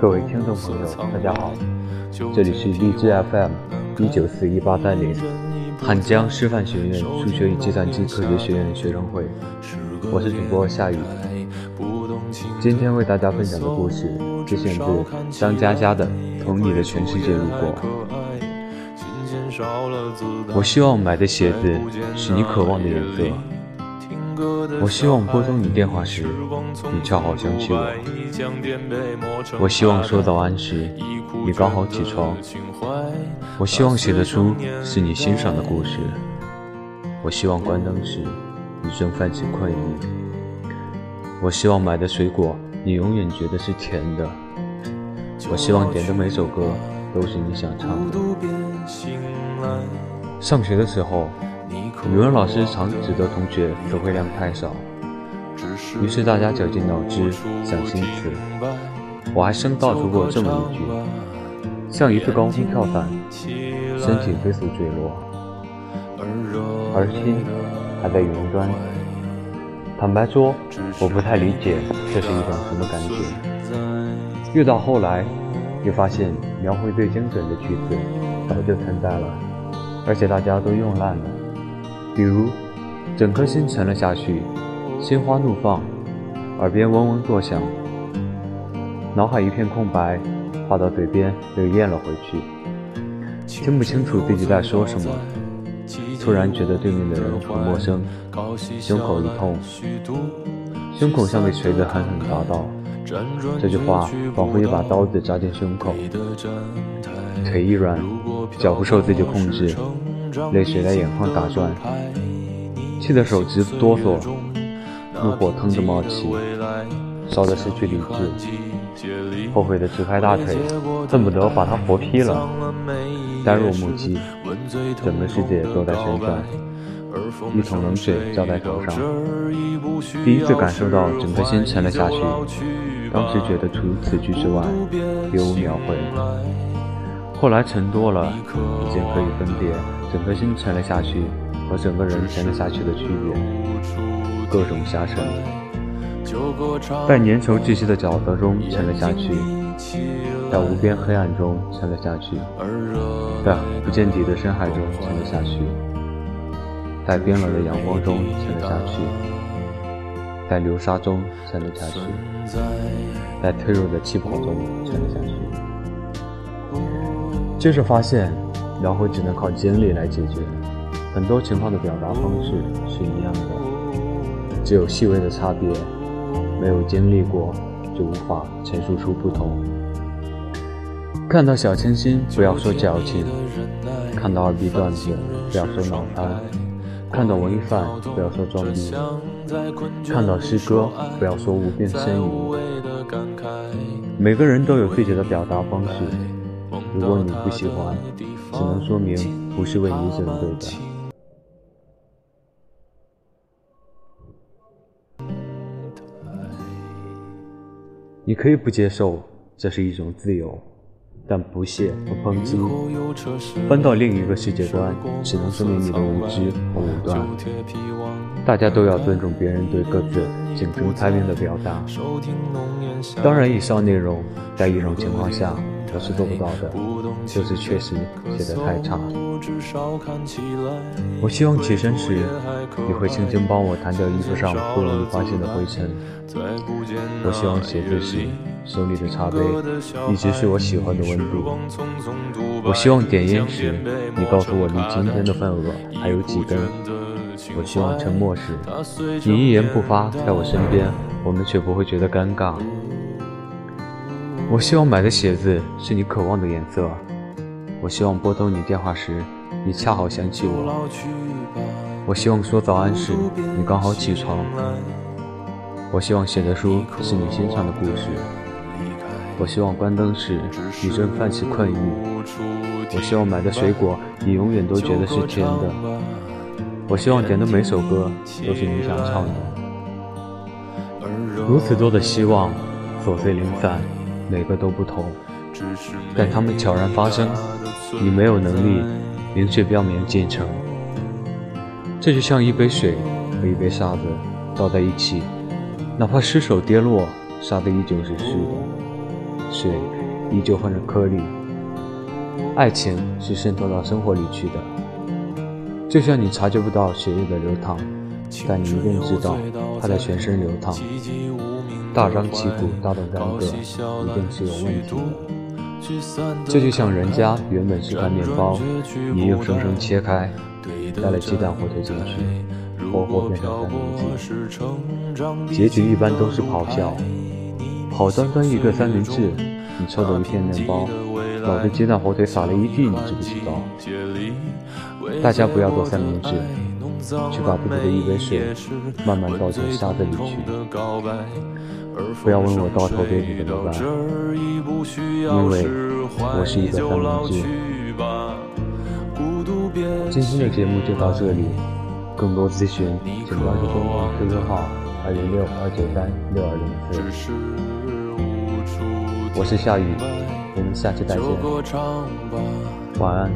各位听众朋友，大家好，这里是荔枝 FM 一九四一八三零，汉江师范学院数学与计算机科学学院学生会，我是主播夏雨。今天为大家分享的故事是选自张嘉佳的《从你的全世界路过》。我希望买的鞋子是你渴望的颜色。我希望拨通你电话时，你恰好想起我。我希望说早安时，你刚好起床。我希望写的书是你欣赏的故事。我希望关灯时，你正泛起困意。我希望买的水果，你永远觉得是甜的。我希望点的每首歌都是你想唱的。上学的时候。语文老师常指责同学词汇量太少，于是大家绞尽脑汁想新词。我还深造出过这么一句：像一次高空跳伞，身体飞速坠落，而心还在云端。坦白说，我不太理解这是一种什么感觉。越到后来，越发现描绘最精准的句子早就存在了，而且大家都用烂了。比如，整颗心沉了下去，心花怒放，耳边嗡嗡作响，脑海一片空白，话到嘴边又咽了回去，听不清楚自己在说什么，突然觉得对面的人很陌生，胸口一痛，胸口像被锤子狠狠砸到，这句话仿佛一把刀子扎进胸口，腿一软，脚不受自己控制。泪水在眼眶打转，气得手直哆嗦，怒火腾地冒起，烧得失去理智，后悔的直拍大腿，恨不得把他活劈了。呆若木鸡，整个世界都在旋转，一桶冷水浇在头上，第一次感受到整颗心沉了下去。当时觉得除此句之外，别无描绘。后来沉多了，已经可以分别整颗心沉了下去和整个人沉了下去的区别。各种下沉，在粘稠窒息的沼泽中沉了下去，在无边黑暗中沉了下去，在不见底的深海中沉了下去，在冰冷的阳光中沉了下去，在流沙中沉了下去，在脆弱的气泡中沉了下去。接着发现，描绘只能靠经历来解决。很多情况的表达方式是一样的，只有细微的差别。没有经历过，就无法陈述出不同。看到小清新，不要说矫情；看到二逼段子，不要说脑瘫；看到文艺范，不要说装逼；看到诗歌，不要说无病呻吟。每个人都有自己的表达方式。如果你不喜欢，只能说明不是为你准备的。你可以不接受，这是一种自由。但不屑和抨击，搬到另一个世界观，只能说明你的无知和武断。大家都要尊重别人对各自竞争才能的表达。当然，以上内容在一种情况下我是做不到的，就是确实写得太差。我希望起身时，你会轻轻帮我弹掉衣服上不容易发现的灰尘。我希望写字时。手里的茶杯一直是我喜欢的温度。我希望点烟时，你告诉我离今天的份额还有几根。我希望沉默时，你一言不发在我身边，我们却不会觉得尴尬。我希望买的鞋子是你渴望的颜色。我希望拨通你电话时，你恰好想起我。我希望说早安时，你刚好起床。我希望写的书是你欣赏的故事。我希望关灯时你正泛起困意。我希望买的水果你永远都觉得是甜的。我希望点的每首歌都是你想唱的。如此多的希望，琐碎零散，每个都不同，但它们悄然发生，你没有能力明确标明进程。这就像一杯水和一杯沙子倒在一起，哪怕失手跌落，沙子依旧是湿的，水依旧混着颗粒。爱情是渗透到生活里去的，就像你察觉不到血液的流淌，但你一定知道它在全身流淌。大张旗鼓、大动干戈，一定是有问题的。这就像人家原本是块面包，你硬生生切开，加了鸡蛋、火腿进去，活活变成三明治。结局一般都是咆哮。好端端一个三明治，你抽走一片面包，老子鸡蛋火腿撒了一地，你知不知道？大家不要做三明治，去把自己的一杯水慢慢倒进沙子里去。不要问我到头对你怎么办，因为我是一个三明治。今天的。节目就到这里，更多咨询请关注公众 QQ 号二零六二九三六二零四。我是夏雨，我们下期再见，晚安。